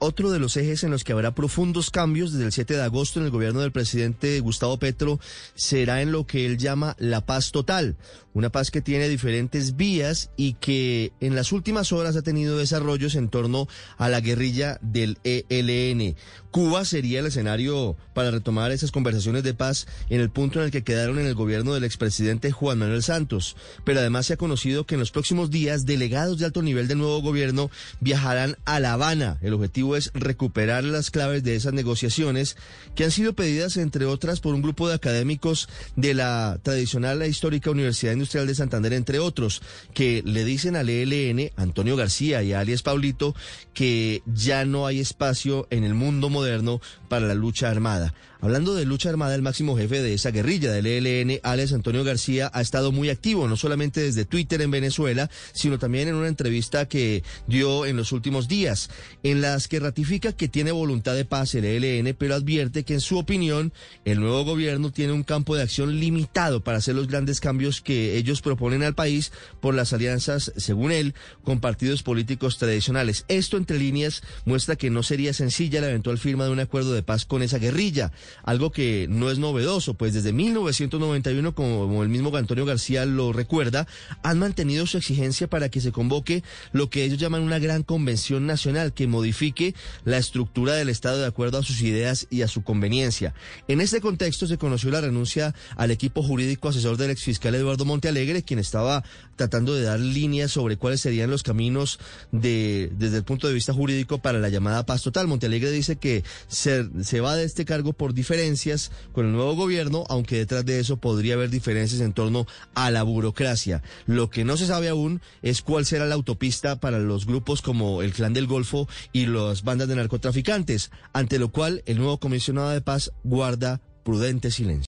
otro de los ejes en los que habrá profundos cambios desde el 7 de agosto en el gobierno del presidente Gustavo Petro será en lo que él llama la paz total, una paz que tiene diferentes vías y que en las últimas horas ha tenido desarrollos en torno a la guerrilla del ELN. Cuba sería el escenario para retomar esas conversaciones de paz en el punto en el que quedaron en el gobierno del expresidente Juan Manuel Santos. Pero además se ha conocido que en los próximos días delegados de alto nivel del nuevo gobierno viajarán a La Habana. El objetivo es recuperar las claves de esas negociaciones que han sido pedidas, entre otras, por un grupo de académicos de la tradicional e histórica Universidad Industrial de Santander, entre otros, que le dicen al ELN, Antonio García y Alias Paulito, que ya no hay espacio en el mundo moderno para la lucha armada. Hablando de lucha armada, el máximo jefe de esa guerrilla del ELN, Alex Antonio García, ha estado muy activo, no solamente desde Twitter en Venezuela, sino también en una entrevista que dio en los últimos días, en las que ratifica que tiene voluntad de paz el ELN, pero advierte que en su opinión el nuevo gobierno tiene un campo de acción limitado para hacer los grandes cambios que ellos proponen al país por las alianzas, según él, con partidos políticos tradicionales. Esto, entre líneas, muestra que no sería sencilla la eventual firma de un acuerdo de paz con esa guerrilla algo que no es novedoso, pues desde 1991, como el mismo Antonio García lo recuerda, han mantenido su exigencia para que se convoque lo que ellos llaman una gran convención nacional que modifique la estructura del Estado de acuerdo a sus ideas y a su conveniencia. En este contexto se conoció la renuncia al equipo jurídico asesor del exfiscal Eduardo Montealegre, quien estaba tratando de dar líneas sobre cuáles serían los caminos de, desde el punto de vista jurídico para la llamada paz total. Montealegre dice que se, se va de este cargo por diferencias con el nuevo gobierno, aunque detrás de eso podría haber diferencias en torno a la burocracia. Lo que no se sabe aún es cuál será la autopista para los grupos como el Clan del Golfo y las bandas de narcotraficantes, ante lo cual el nuevo comisionado de paz guarda prudente silencio.